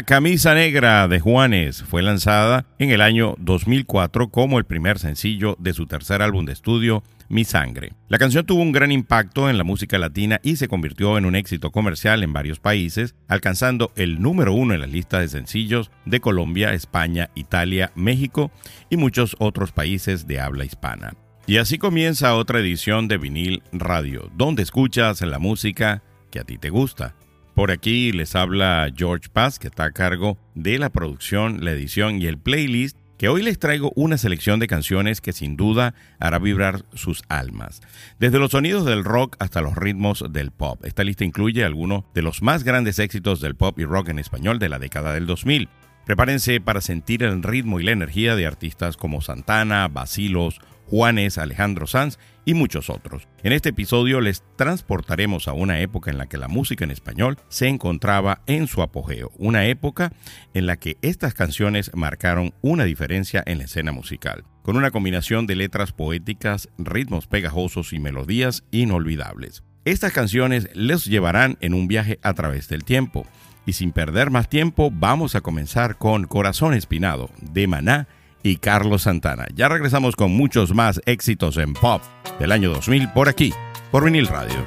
La camisa negra de Juanes fue lanzada en el año 2004 como el primer sencillo de su tercer álbum de estudio, Mi Sangre. La canción tuvo un gran impacto en la música latina y se convirtió en un éxito comercial en varios países, alcanzando el número uno en la lista de sencillos de Colombia, España, Italia, México y muchos otros países de habla hispana. Y así comienza otra edición de Vinil Radio, donde escuchas la música que a ti te gusta. Por aquí les habla George Paz, que está a cargo de la producción, la edición y el playlist, que hoy les traigo una selección de canciones que sin duda hará vibrar sus almas. Desde los sonidos del rock hasta los ritmos del pop. Esta lista incluye algunos de los más grandes éxitos del pop y rock en español de la década del 2000. Prepárense para sentir el ritmo y la energía de artistas como Santana, Basilos, Juanes, Alejandro Sanz y muchos otros. En este episodio les transportaremos a una época en la que la música en español se encontraba en su apogeo, una época en la que estas canciones marcaron una diferencia en la escena musical, con una combinación de letras poéticas, ritmos pegajosos y melodías inolvidables. Estas canciones les llevarán en un viaje a través del tiempo. Y sin perder más tiempo, vamos a comenzar con Corazón Espinado, de Maná y Carlos Santana. Ya regresamos con muchos más éxitos en pop del año 2000 por aquí, por Vinil Radio.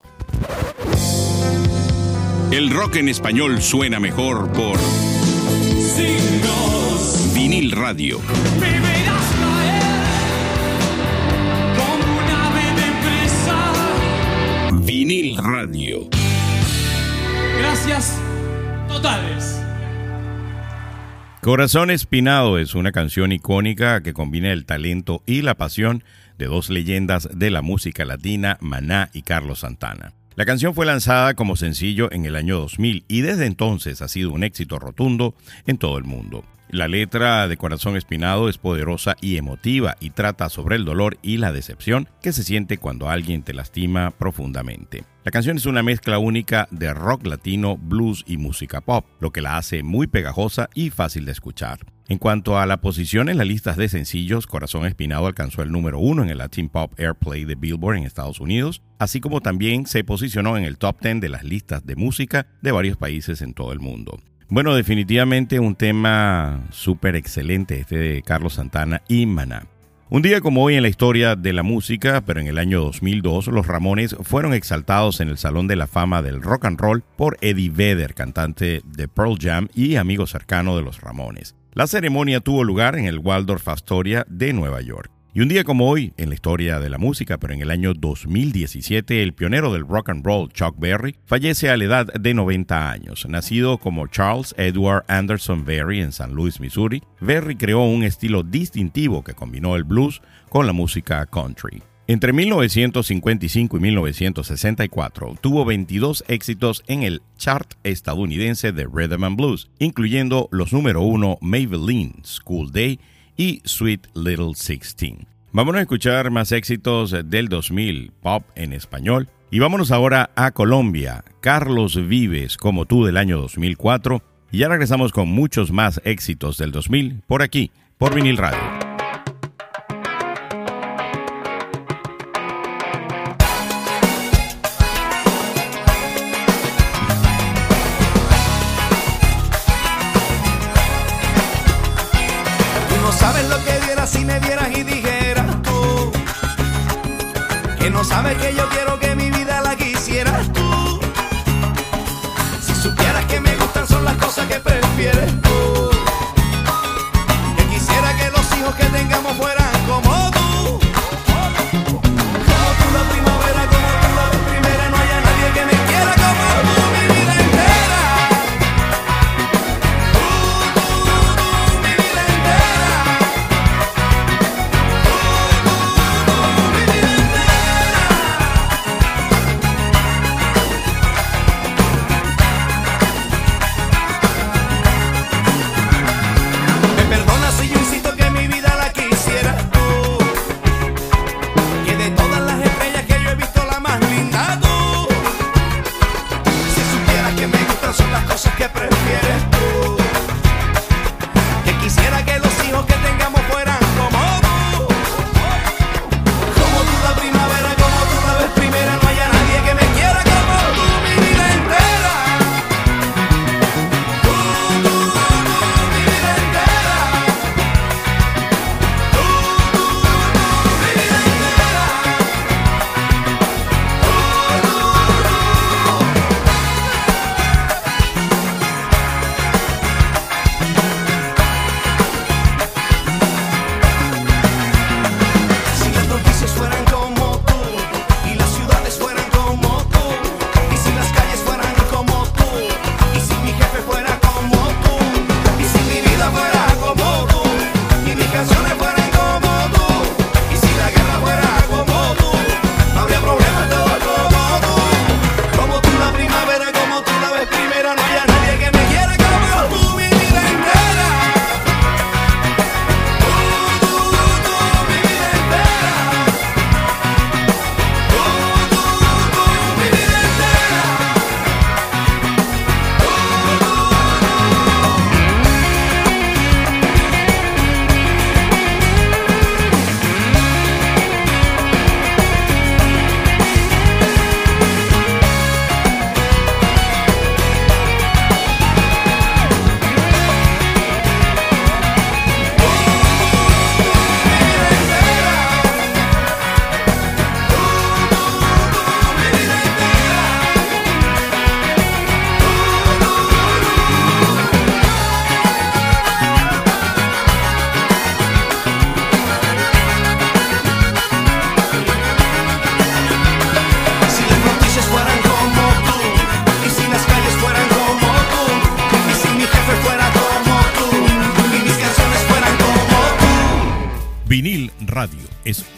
El rock en español suena mejor por Signos. Vinil Radio. Me verás caer como un ave de presa. Vinil Radio. Gracias totales. Corazón Espinado es una canción icónica que combina el talento y la pasión de dos leyendas de la música latina, Maná y Carlos Santana. La canción fue lanzada como sencillo en el año 2000 y desde entonces ha sido un éxito rotundo en todo el mundo. La letra de Corazón Espinado es poderosa y emotiva y trata sobre el dolor y la decepción que se siente cuando alguien te lastima profundamente. La canción es una mezcla única de rock latino, blues y música pop, lo que la hace muy pegajosa y fácil de escuchar. En cuanto a la posición en las listas de sencillos, Corazón Espinado alcanzó el número uno en el Latin Pop Airplay de Billboard en Estados Unidos, así como también se posicionó en el top 10 de las listas de música de varios países en todo el mundo. Bueno, definitivamente un tema súper excelente este de Carlos Santana y Maná. Un día como hoy en la historia de la música, pero en el año 2002, los Ramones fueron exaltados en el Salón de la Fama del Rock and Roll por Eddie Vedder, cantante de Pearl Jam y amigo cercano de los Ramones. La ceremonia tuvo lugar en el Waldorf Astoria de Nueva York. Y un día como hoy, en la historia de la música, pero en el año 2017, el pionero del rock and roll, Chuck Berry, fallece a la edad de 90 años. Nacido como Charles Edward Anderson Berry en San Luis, Missouri, Berry creó un estilo distintivo que combinó el blues con la música country. Entre 1955 y 1964 tuvo 22 éxitos en el chart estadounidense de Rhythm and Blues, incluyendo los número 1 Maybelline, School Day y Sweet Little Sixteen. Vámonos a escuchar más éxitos del 2000, pop en español. Y vámonos ahora a Colombia. Carlos Vives, como tú, del año 2004. Y ya regresamos con muchos más éxitos del 2000 por aquí, por vinil radio.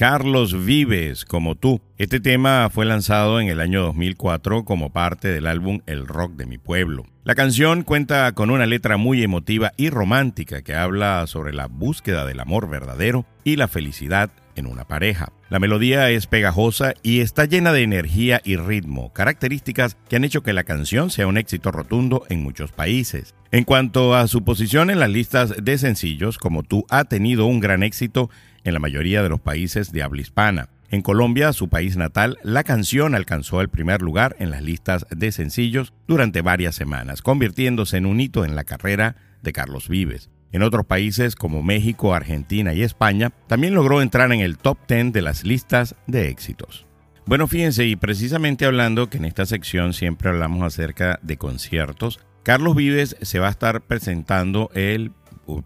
Carlos Vives, como tú. Este tema fue lanzado en el año 2004 como parte del álbum El Rock de mi Pueblo. La canción cuenta con una letra muy emotiva y romántica que habla sobre la búsqueda del amor verdadero y la felicidad en una pareja. La melodía es pegajosa y está llena de energía y ritmo, características que han hecho que la canción sea un éxito rotundo en muchos países. En cuanto a su posición en las listas de sencillos, como tú ha tenido un gran éxito en la mayoría de los países de habla hispana. En Colombia, su país natal, la canción alcanzó el primer lugar en las listas de sencillos durante varias semanas, convirtiéndose en un hito en la carrera de Carlos Vives. En otros países como México, Argentina y España, también logró entrar en el top 10 de las listas de éxitos. Bueno, fíjense, y precisamente hablando que en esta sección siempre hablamos acerca de conciertos, Carlos Vives se va a estar presentando el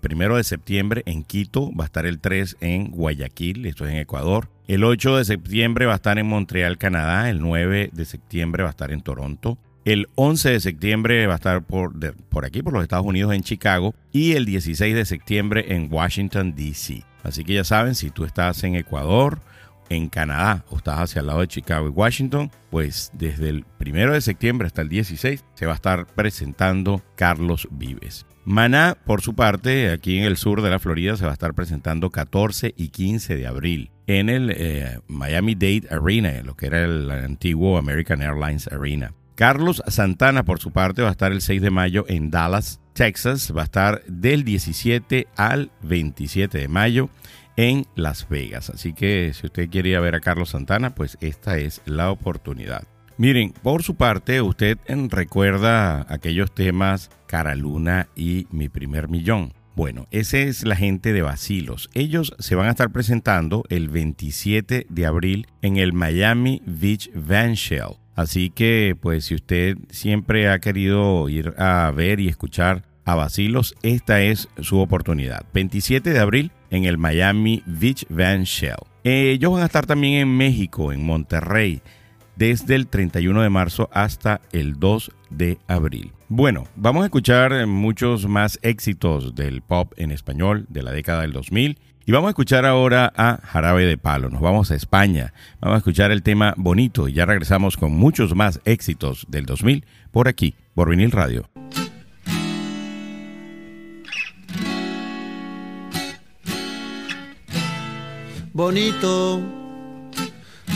primero de septiembre en Quito, va a estar el 3 en Guayaquil, esto es en Ecuador. El 8 de septiembre va a estar en Montreal, Canadá. El 9 de septiembre va a estar en Toronto. El 11 de septiembre va a estar por, aquí, por los Estados Unidos, en Chicago. Y el 16 de septiembre en Washington, D.C. Así que ya saben, si tú estás en Ecuador, en Canadá o estás hacia el lado de Chicago y Washington, pues desde el 1 de septiembre hasta el 16 se va a estar presentando Carlos Vives. Maná, por su parte, aquí en el sur de la Florida, se va a estar presentando 14 y 15 de abril en el eh, Miami Dade Arena, lo que era el antiguo American Airlines Arena. Carlos Santana, por su parte, va a estar el 6 de mayo en Dallas, Texas. Va a estar del 17 al 27 de mayo en Las Vegas. Así que si usted quiere ver a Carlos Santana, pues esta es la oportunidad. Miren, por su parte, usted recuerda aquellos temas Cara Luna y Mi Primer Millón. Bueno, esa es la gente de Basilos. Ellos se van a estar presentando el 27 de abril en el Miami Beach Van Shell. Así que, pues, si usted siempre ha querido ir a ver y escuchar a Basilos, esta es su oportunidad. 27 de abril en el Miami Beach Van Shell. ellos van a estar también en México, en Monterrey desde el 31 de marzo hasta el 2 de abril. Bueno, vamos a escuchar muchos más éxitos del pop en español de la década del 2000 y vamos a escuchar ahora a Jarabe de Palo. Nos vamos a España. Vamos a escuchar el tema Bonito y ya regresamos con muchos más éxitos del 2000 por aquí, por Vinil Radio. Bonito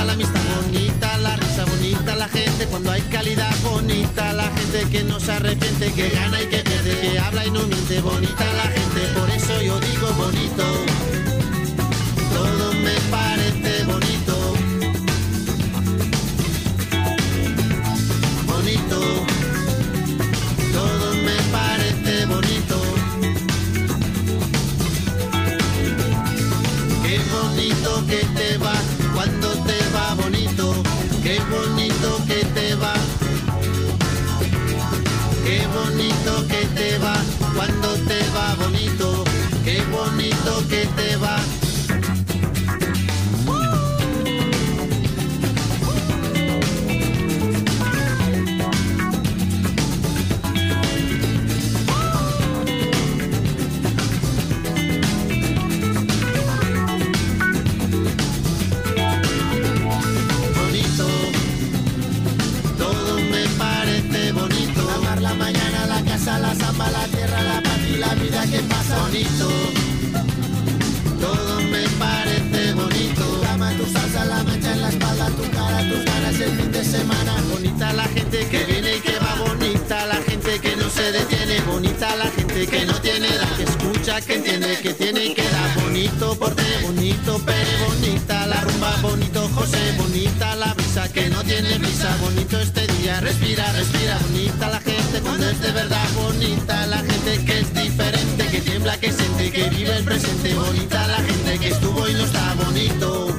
la amistad, bonita la risa, bonita la gente cuando hay calidad, bonita la gente que no se arrepiente, que gana y que pierde, que habla y no miente, bonita la gente, por eso yo digo bonito, La gente que viene y que va, bonita la gente que no se detiene, bonita la gente que no tiene edad, que escucha, que entiende, que tiene y que da. Bonito porte, bonito pere, bonita la rumba, bonito José, bonita la brisa que no tiene brisa, bonito este día, respira, respira, bonita la gente cuando es de verdad, bonita la gente que es diferente, que tiembla, que siente, que vive el presente, bonita la gente que estuvo y no está bonito.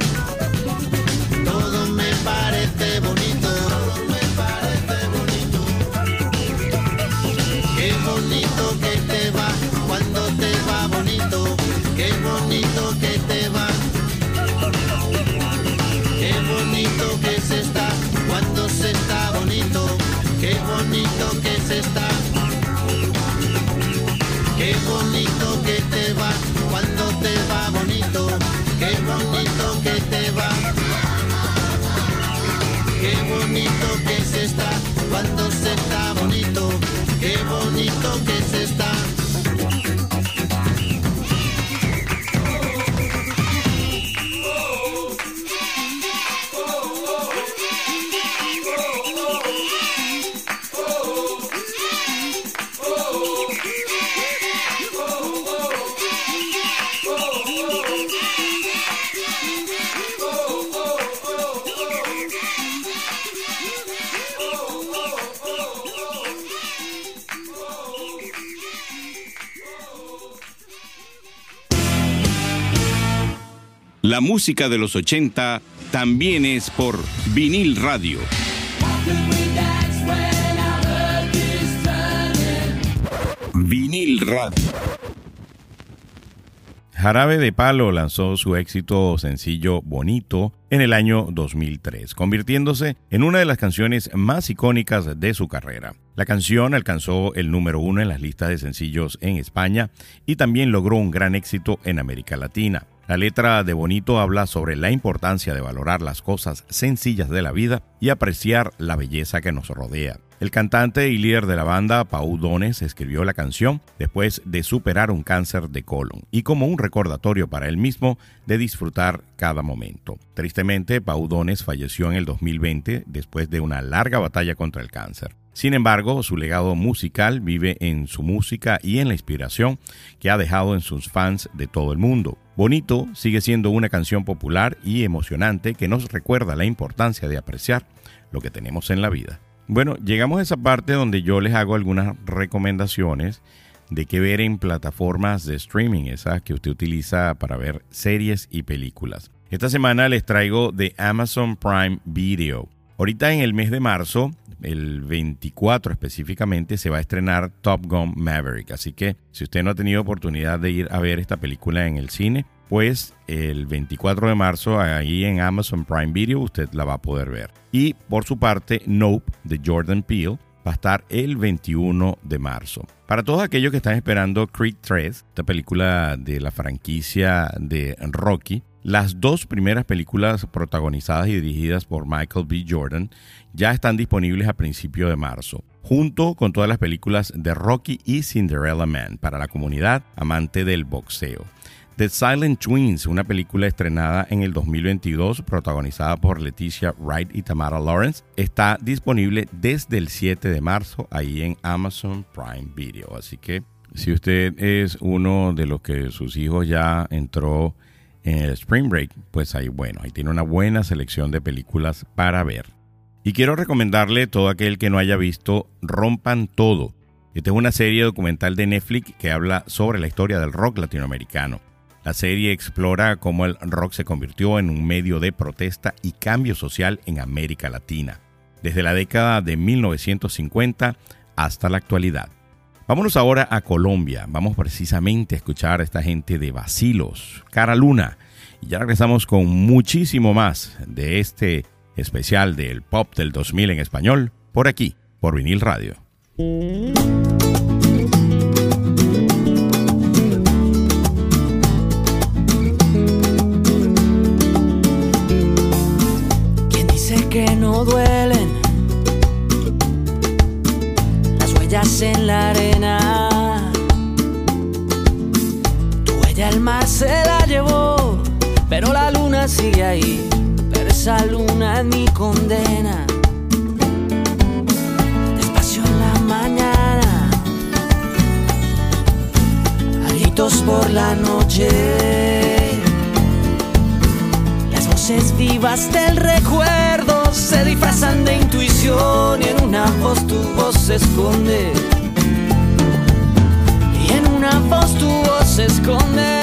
La música de los 80 también es por vinil radio. Vinil Radio. Jarabe de Palo lanzó su éxito sencillo Bonito en el año 2003, convirtiéndose en una de las canciones más icónicas de su carrera. La canción alcanzó el número uno en las listas de sencillos en España y también logró un gran éxito en América Latina. La letra de Bonito habla sobre la importancia de valorar las cosas sencillas de la vida y apreciar la belleza que nos rodea. El cantante y líder de la banda, Pau Dones, escribió la canción después de superar un cáncer de colon y como un recordatorio para él mismo de disfrutar cada momento. Tristemente, Pau Dones falleció en el 2020 después de una larga batalla contra el cáncer. Sin embargo, su legado musical vive en su música y en la inspiración que ha dejado en sus fans de todo el mundo. Bonito sigue siendo una canción popular y emocionante que nos recuerda la importancia de apreciar lo que tenemos en la vida. Bueno, llegamos a esa parte donde yo les hago algunas recomendaciones de qué ver en plataformas de streaming, esas que usted utiliza para ver series y películas. Esta semana les traigo de Amazon Prime Video. Ahorita en el mes de marzo, el 24 específicamente, se va a estrenar Top Gun Maverick. Así que si usted no ha tenido oportunidad de ir a ver esta película en el cine, pues el 24 de marzo ahí en Amazon Prime Video usted la va a poder ver. Y por su parte, Nope de Jordan Peele va a estar el 21 de marzo. Para todos aquellos que están esperando Creed 3, esta película de la franquicia de Rocky, las dos primeras películas protagonizadas y dirigidas por Michael B. Jordan ya están disponibles a principios de marzo, junto con todas las películas de Rocky y Cinderella Man para la comunidad amante del boxeo. The Silent Twins, una película estrenada en el 2022 protagonizada por Leticia Wright y Tamara Lawrence, está disponible desde el 7 de marzo ahí en Amazon Prime Video. Así que si usted es uno de los que sus hijos ya entró en el Spring Break, pues ahí bueno, ahí tiene una buena selección de películas para ver. Y quiero recomendarle a todo aquel que no haya visto Rompan Todo. Esta es una serie documental de Netflix que habla sobre la historia del rock latinoamericano. La serie explora cómo el rock se convirtió en un medio de protesta y cambio social en América Latina, desde la década de 1950 hasta la actualidad. Vámonos ahora a Colombia. Vamos precisamente a escuchar a esta gente de Basilos, Cara Luna. Y ya regresamos con muchísimo más de este especial del Pop del 2000 en español, por aquí, por Vinil Radio. Ahí. Pero esa luna es mi condena. Despacio en la mañana, gritos por la noche. Las voces vivas del recuerdo se disfrazan de intuición y en una voz tu voz se esconde una voz tu voz se esconde.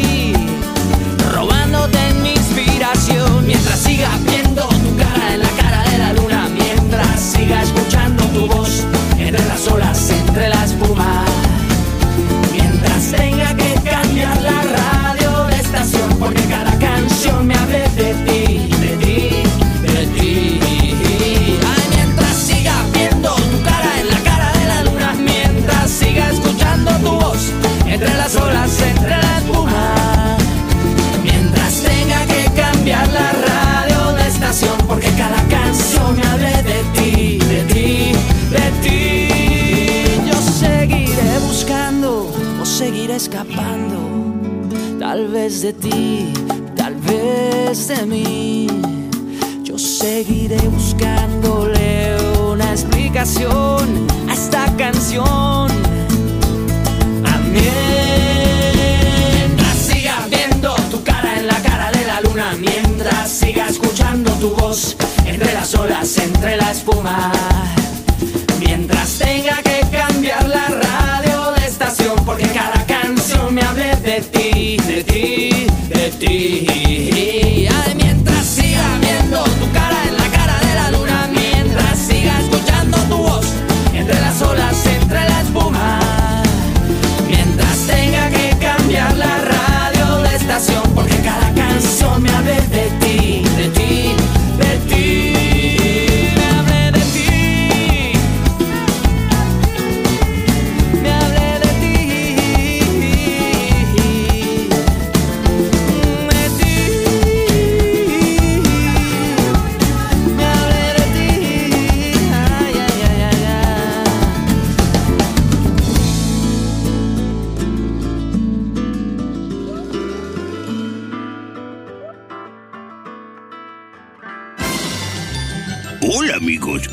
mientras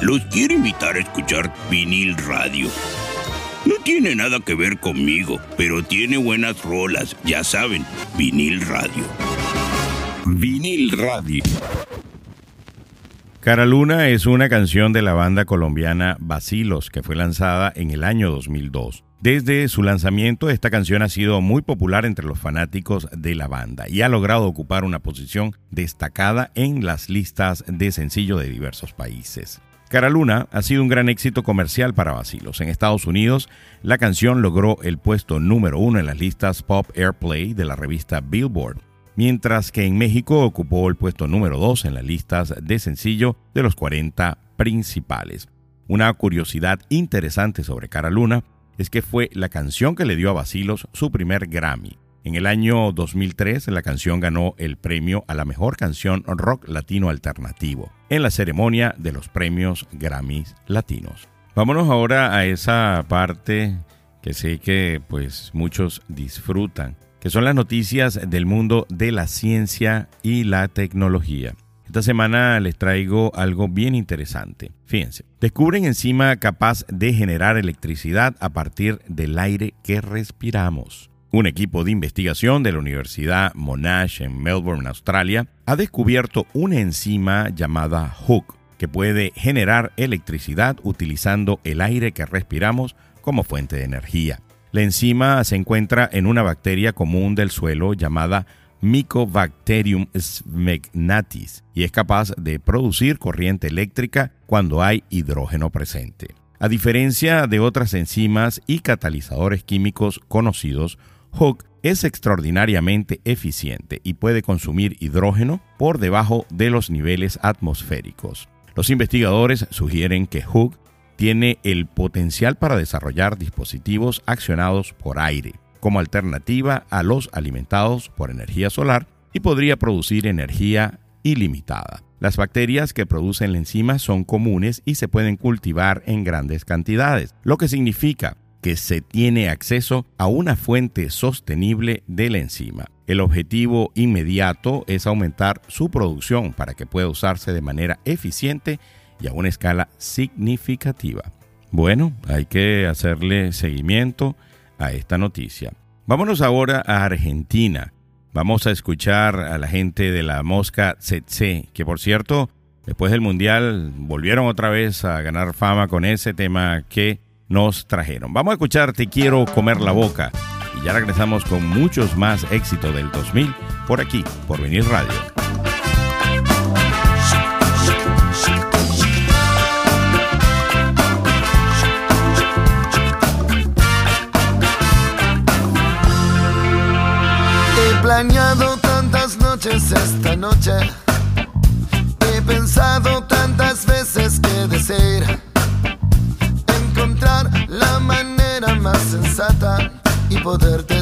los quiero invitar a escuchar vinil radio. No tiene nada que ver conmigo, pero tiene buenas rolas, ya saben, vinil radio. Vinil radio. Cara Luna es una canción de la banda colombiana Basilos que fue lanzada en el año 2002. Desde su lanzamiento, esta canción ha sido muy popular entre los fanáticos de la banda y ha logrado ocupar una posición destacada en las listas de sencillo de diversos países. Cara Luna ha sido un gran éxito comercial para Basilos. En Estados Unidos, la canción logró el puesto número uno en las listas Pop Airplay de la revista Billboard, mientras que en México ocupó el puesto número dos en las listas de sencillo de los 40 principales. Una curiosidad interesante sobre Cara Luna es que fue la canción que le dio a Basilos su primer Grammy. En el año 2003, la canción ganó el premio a la mejor canción rock latino alternativo en la ceremonia de los premios Grammys Latinos. Vámonos ahora a esa parte que sé que pues muchos disfrutan, que son las noticias del mundo de la ciencia y la tecnología. Esta semana les traigo algo bien interesante. Fíjense, descubren enzima capaz de generar electricidad a partir del aire que respiramos. Un equipo de investigación de la Universidad Monash en Melbourne, Australia, ha descubierto una enzima llamada Hook que puede generar electricidad utilizando el aire que respiramos como fuente de energía. La enzima se encuentra en una bacteria común del suelo llamada Mycobacterium smegnatis y es capaz de producir corriente eléctrica cuando hay hidrógeno presente. A diferencia de otras enzimas y catalizadores químicos conocidos, Hook es extraordinariamente eficiente y puede consumir hidrógeno por debajo de los niveles atmosféricos. Los investigadores sugieren que Hook tiene el potencial para desarrollar dispositivos accionados por aire, como alternativa a los alimentados por energía solar y podría producir energía ilimitada. Las bacterias que producen la enzima son comunes y se pueden cultivar en grandes cantidades, lo que significa que se tiene acceso a una fuente sostenible de la enzima. El objetivo inmediato es aumentar su producción para que pueda usarse de manera eficiente y a una escala significativa. Bueno, hay que hacerle seguimiento a esta noticia. Vámonos ahora a Argentina. Vamos a escuchar a la gente de la Mosca Tsetse, que por cierto, después del Mundial volvieron otra vez a ganar fama con ese tema que nos trajeron. Vamos a escuchar Te quiero comer la boca y ya regresamos con muchos más éxitos del 2000 por aquí, por Venir Radio. He planeado tantas noches esta noche. He pensado tantas veces que desear más sensata y poderte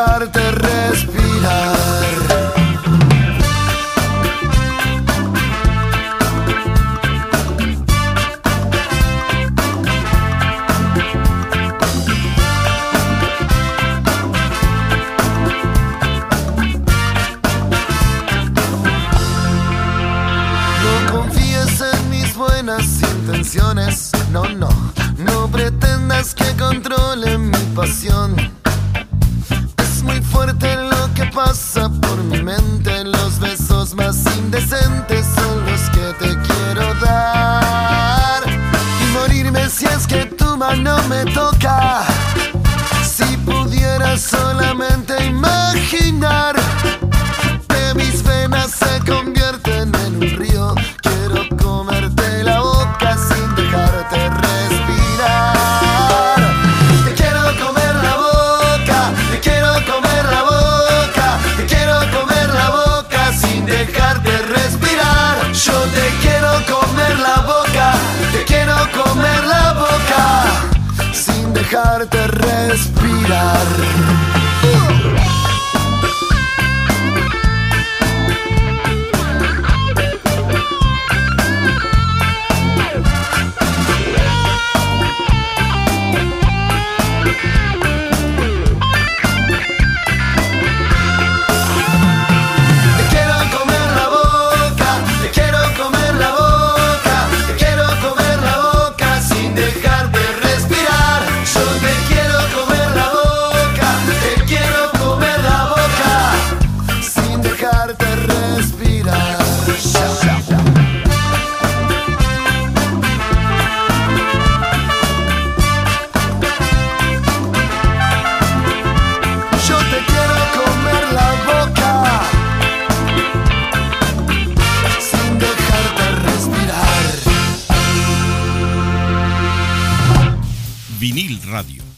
dejarte dejarte respirar.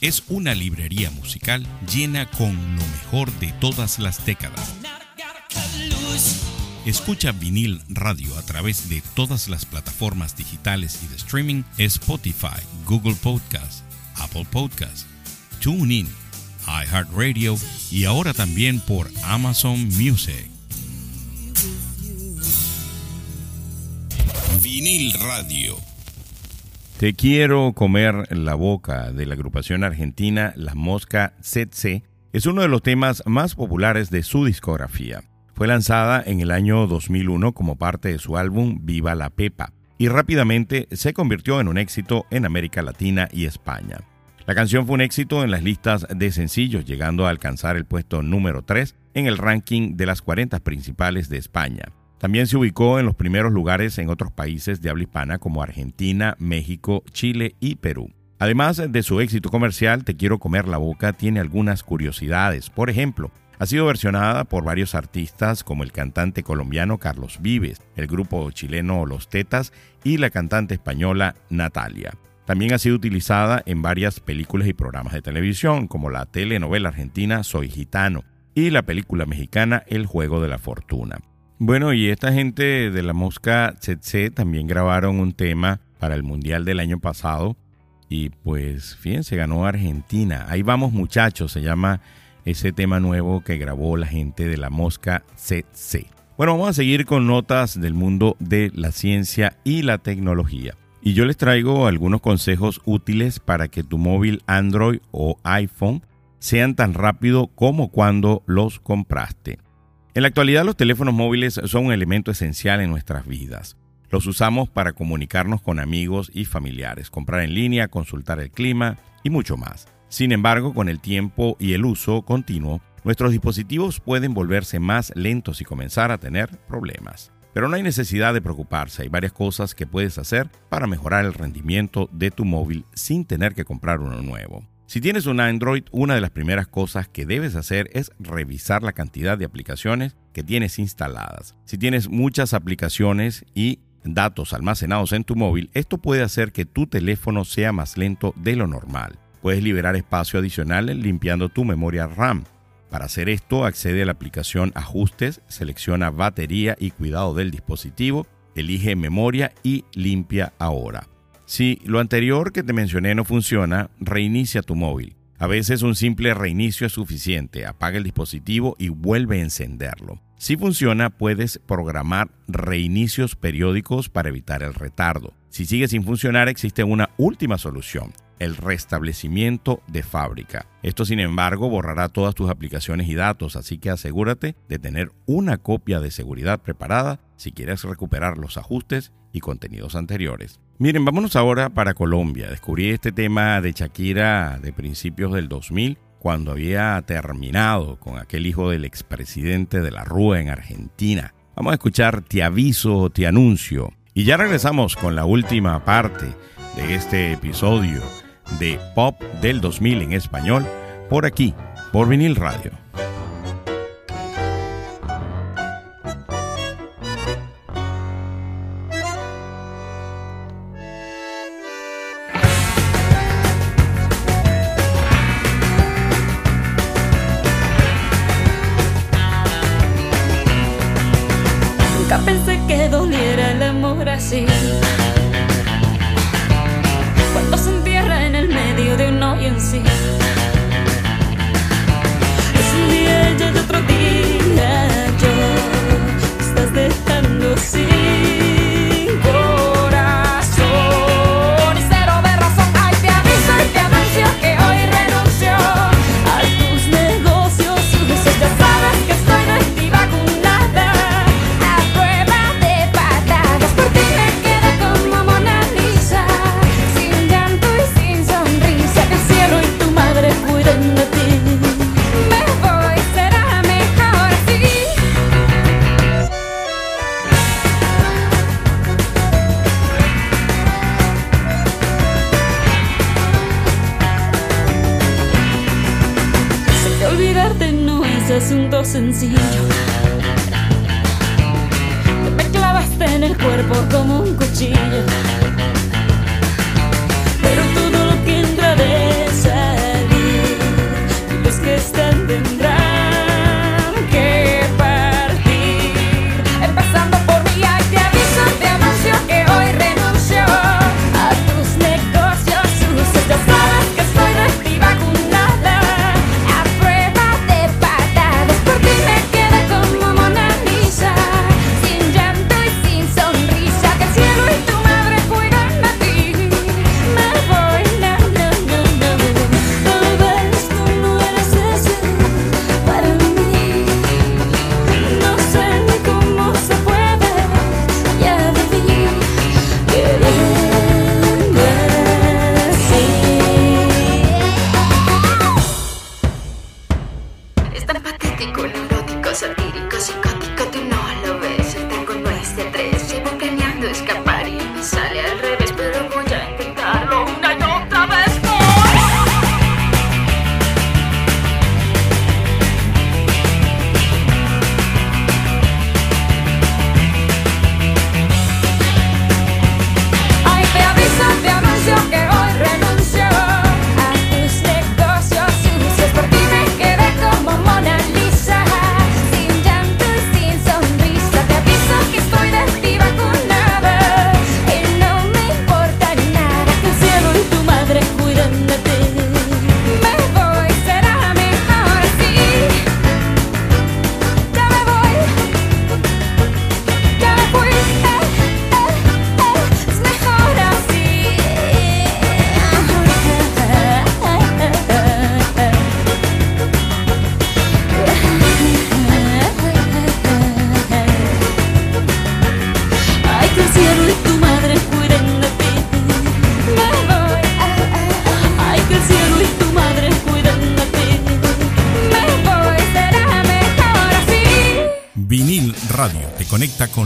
Es una librería musical llena con lo mejor de todas las décadas. Escucha Vinil Radio a través de todas las plataformas digitales y de streaming Spotify, Google Podcast, Apple Podcast, TuneIn, iHeartRadio y ahora también por Amazon Music. Vinil Radio. Te quiero comer la boca de la agrupación argentina La Mosca ZC es uno de los temas más populares de su discografía. Fue lanzada en el año 2001 como parte de su álbum Viva la Pepa y rápidamente se convirtió en un éxito en América Latina y España. La canción fue un éxito en las listas de sencillos, llegando a alcanzar el puesto número 3 en el ranking de las 40 principales de España. También se ubicó en los primeros lugares en otros países de habla hispana como Argentina, México, Chile y Perú. Además de su éxito comercial, Te quiero comer la boca tiene algunas curiosidades. Por ejemplo, ha sido versionada por varios artistas como el cantante colombiano Carlos Vives, el grupo chileno Los Tetas y la cantante española Natalia. También ha sido utilizada en varias películas y programas de televisión, como la telenovela argentina Soy Gitano y la película mexicana El Juego de la Fortuna. Bueno, y esta gente de la Mosca Tsetse también grabaron un tema para el Mundial del año pasado. Y pues, fíjense, ganó Argentina. Ahí vamos muchachos, se llama ese tema nuevo que grabó la gente de la Mosca CC. Bueno, vamos a seguir con notas del mundo de la ciencia y la tecnología. Y yo les traigo algunos consejos útiles para que tu móvil Android o iPhone sean tan rápido como cuando los compraste. En la actualidad los teléfonos móviles son un elemento esencial en nuestras vidas. Los usamos para comunicarnos con amigos y familiares, comprar en línea, consultar el clima y mucho más. Sin embargo, con el tiempo y el uso continuo, nuestros dispositivos pueden volverse más lentos y comenzar a tener problemas. Pero no hay necesidad de preocuparse, hay varias cosas que puedes hacer para mejorar el rendimiento de tu móvil sin tener que comprar uno nuevo. Si tienes un Android, una de las primeras cosas que debes hacer es revisar la cantidad de aplicaciones que tienes instaladas. Si tienes muchas aplicaciones y datos almacenados en tu móvil, esto puede hacer que tu teléfono sea más lento de lo normal. Puedes liberar espacio adicional limpiando tu memoria RAM. Para hacer esto, accede a la aplicación Ajustes, selecciona Batería y Cuidado del dispositivo, elige Memoria y Limpia ahora. Si lo anterior que te mencioné no funciona, reinicia tu móvil. A veces un simple reinicio es suficiente. Apaga el dispositivo y vuelve a encenderlo. Si funciona, puedes programar reinicios periódicos para evitar el retardo. Si sigue sin funcionar, existe una última solución el restablecimiento de fábrica. Esto, sin embargo, borrará todas tus aplicaciones y datos, así que asegúrate de tener una copia de seguridad preparada si quieres recuperar los ajustes y contenidos anteriores. Miren, vámonos ahora para Colombia. Descubrí este tema de Shakira de principios del 2000 cuando había terminado con aquel hijo del expresidente de la Rúa en Argentina. Vamos a escuchar Te aviso, te anuncio. Y ya regresamos con la última parte de este episodio de Pop del 2000 en español por aquí, por vinil radio.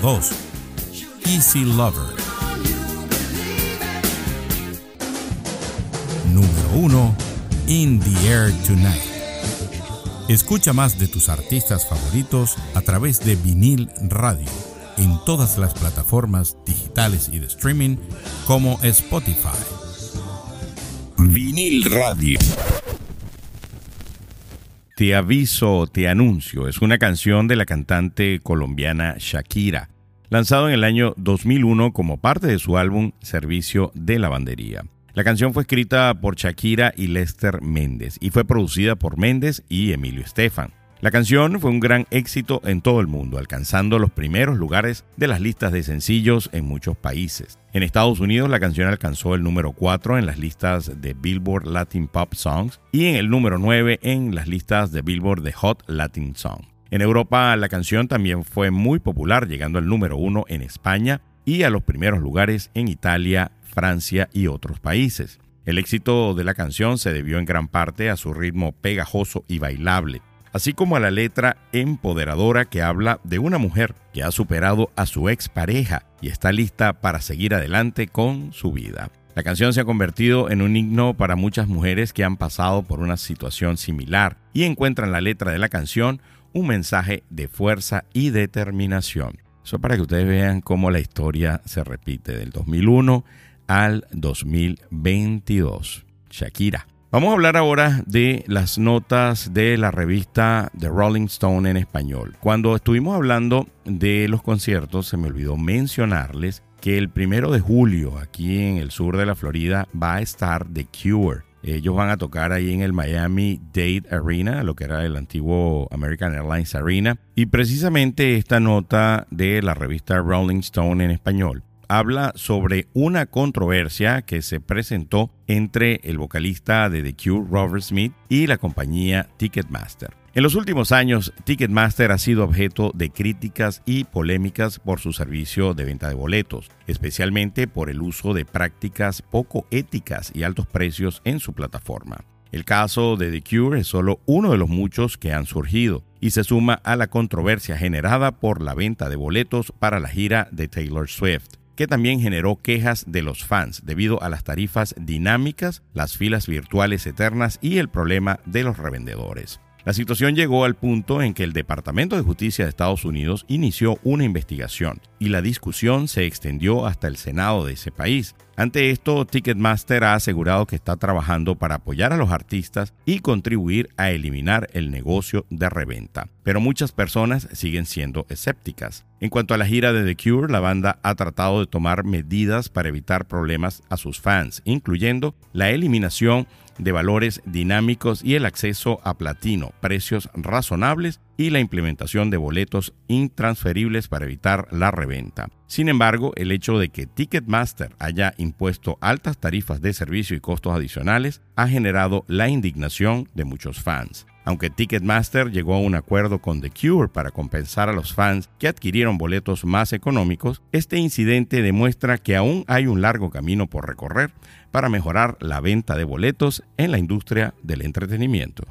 2. Easy Lover. Número 1. In the Air Tonight. Escucha más de tus artistas favoritos a través de vinil radio en todas las plataformas digitales y de streaming como Spotify. Vinil Radio. Te aviso, te anuncio, es una canción de la cantante colombiana Shakira, lanzado en el año 2001 como parte de su álbum Servicio de Lavandería. La canción fue escrita por Shakira y Lester Méndez y fue producida por Méndez y Emilio Estefan. La canción fue un gran éxito en todo el mundo, alcanzando los primeros lugares de las listas de sencillos en muchos países. En Estados Unidos la canción alcanzó el número 4 en las listas de Billboard Latin Pop Songs y en el número 9 en las listas de Billboard de Hot Latin Song. En Europa la canción también fue muy popular, llegando al número 1 en España y a los primeros lugares en Italia, Francia y otros países. El éxito de la canción se debió en gran parte a su ritmo pegajoso y bailable, así como a la letra empoderadora que habla de una mujer que ha superado a su expareja y está lista para seguir adelante con su vida. La canción se ha convertido en un himno para muchas mujeres que han pasado por una situación similar y encuentran en la letra de la canción un mensaje de fuerza y determinación. Eso para que ustedes vean cómo la historia se repite del 2001 al 2022. Shakira. Vamos a hablar ahora de las notas de la revista The Rolling Stone en español. Cuando estuvimos hablando de los conciertos, se me olvidó mencionarles que el primero de julio, aquí en el sur de la Florida, va a estar The Cure. Ellos van a tocar ahí en el Miami Dade Arena, lo que era el antiguo American Airlines Arena. Y precisamente esta nota de la revista Rolling Stone en español habla sobre una controversia que se presentó entre el vocalista de The Cure, Robert Smith, y la compañía Ticketmaster. En los últimos años, Ticketmaster ha sido objeto de críticas y polémicas por su servicio de venta de boletos, especialmente por el uso de prácticas poco éticas y altos precios en su plataforma. El caso de The Cure es solo uno de los muchos que han surgido y se suma a la controversia generada por la venta de boletos para la gira de Taylor Swift que también generó quejas de los fans debido a las tarifas dinámicas, las filas virtuales eternas y el problema de los revendedores. La situación llegó al punto en que el Departamento de Justicia de Estados Unidos inició una investigación y la discusión se extendió hasta el Senado de ese país. Ante esto, Ticketmaster ha asegurado que está trabajando para apoyar a los artistas y contribuir a eliminar el negocio de reventa. Pero muchas personas siguen siendo escépticas. En cuanto a la gira de The Cure, la banda ha tratado de tomar medidas para evitar problemas a sus fans, incluyendo la eliminación de valores dinámicos y el acceso a platino, precios razonables y la implementación de boletos intransferibles para evitar la reventa. Sin embargo, el hecho de que Ticketmaster haya impuesto altas tarifas de servicio y costos adicionales ha generado la indignación de muchos fans. Aunque Ticketmaster llegó a un acuerdo con The Cure para compensar a los fans que adquirieron boletos más económicos, este incidente demuestra que aún hay un largo camino por recorrer para mejorar la venta de boletos en la industria del entretenimiento.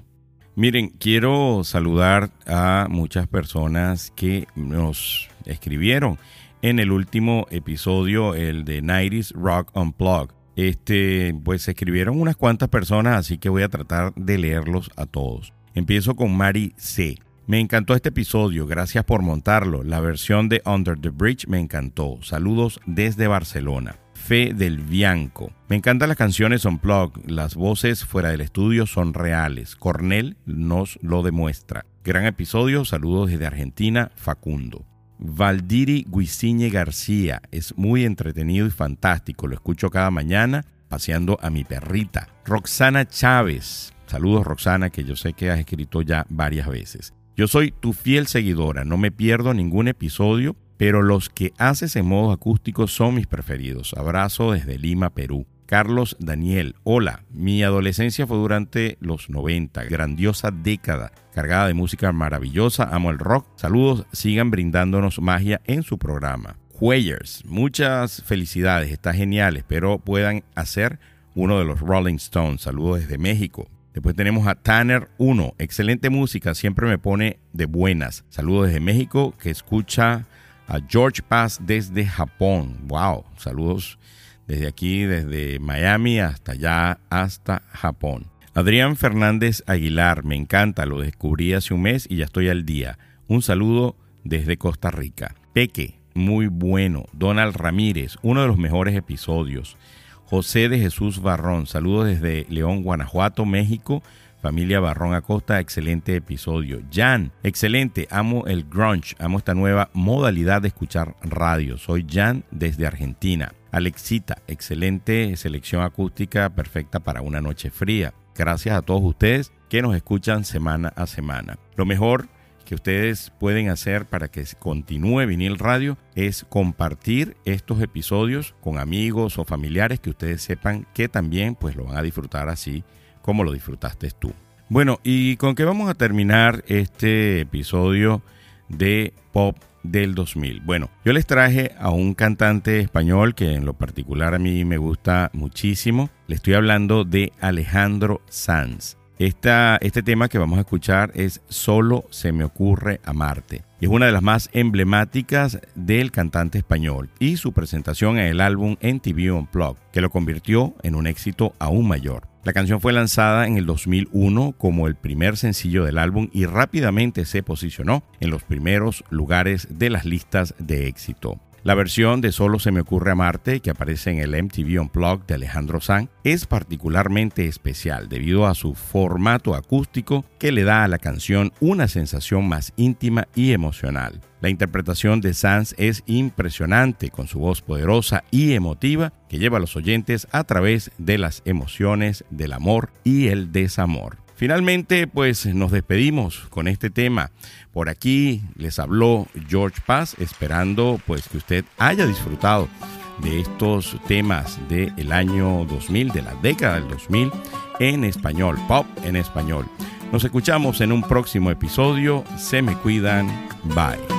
Miren, quiero saludar a muchas personas que nos escribieron en el último episodio, el de 90 Rock Unplugged. Este, pues escribieron unas cuantas personas, así que voy a tratar de leerlos a todos. Empiezo con Mari C. Me encantó este episodio, gracias por montarlo. La versión de Under the Bridge me encantó. Saludos desde Barcelona. Fe del Bianco. Me encantan las canciones Unplugged, las voces fuera del estudio son reales. Cornell nos lo demuestra. Gran episodio, saludos desde Argentina, Facundo. Valdiri Guisiñe García, es muy entretenido y fantástico, lo escucho cada mañana paseando a mi perrita. Roxana Chávez, Saludos Roxana, que yo sé que has escrito ya varias veces. Yo soy tu fiel seguidora, no me pierdo ningún episodio, pero los que haces en modo acústico son mis preferidos. Abrazo desde Lima, Perú. Carlos Daniel, hola, mi adolescencia fue durante los 90, grandiosa década, cargada de música maravillosa, amo el rock. Saludos, sigan brindándonos magia en su programa. Hueyers, muchas felicidades, está genial, espero puedan hacer uno de los Rolling Stones. Saludos desde México. Después tenemos a Tanner 1, excelente música, siempre me pone de buenas. Saludos desde México, que escucha a George Paz desde Japón. Wow, saludos desde aquí, desde Miami hasta allá, hasta Japón. Adrián Fernández Aguilar, me encanta, lo descubrí hace un mes y ya estoy al día. Un saludo desde Costa Rica. Peque, muy bueno. Donald Ramírez, uno de los mejores episodios. José de Jesús Barrón, saludos desde León, Guanajuato, México. Familia Barrón Acosta, excelente episodio. Jan, excelente, amo el grunge, amo esta nueva modalidad de escuchar radio. Soy Jan desde Argentina. Alexita, excelente selección acústica perfecta para una noche fría. Gracias a todos ustedes que nos escuchan semana a semana. Lo mejor que ustedes pueden hacer para que continúe vinil radio es compartir estos episodios con amigos o familiares que ustedes sepan que también pues lo van a disfrutar así como lo disfrutaste tú. Bueno, ¿y con qué vamos a terminar este episodio de Pop del 2000? Bueno, yo les traje a un cantante español que en lo particular a mí me gusta muchísimo. Le estoy hablando de Alejandro Sanz. Este tema que vamos a escuchar es Solo se me ocurre amarte. Es una de las más emblemáticas del cantante español y su presentación en el álbum NTV Unplugged, que lo convirtió en un éxito aún mayor. La canción fue lanzada en el 2001 como el primer sencillo del álbum y rápidamente se posicionó en los primeros lugares de las listas de éxito. La versión de Solo se me ocurre amarte, que aparece en el MTV Unplugged de Alejandro Sanz, es particularmente especial debido a su formato acústico que le da a la canción una sensación más íntima y emocional. La interpretación de Sanz es impresionante con su voz poderosa y emotiva que lleva a los oyentes a través de las emociones del amor y el desamor. Finalmente, pues nos despedimos con este tema. Por aquí les habló George Paz, esperando pues que usted haya disfrutado de estos temas del año 2000, de la década del 2000, en español, pop en español. Nos escuchamos en un próximo episodio. Se me cuidan. Bye.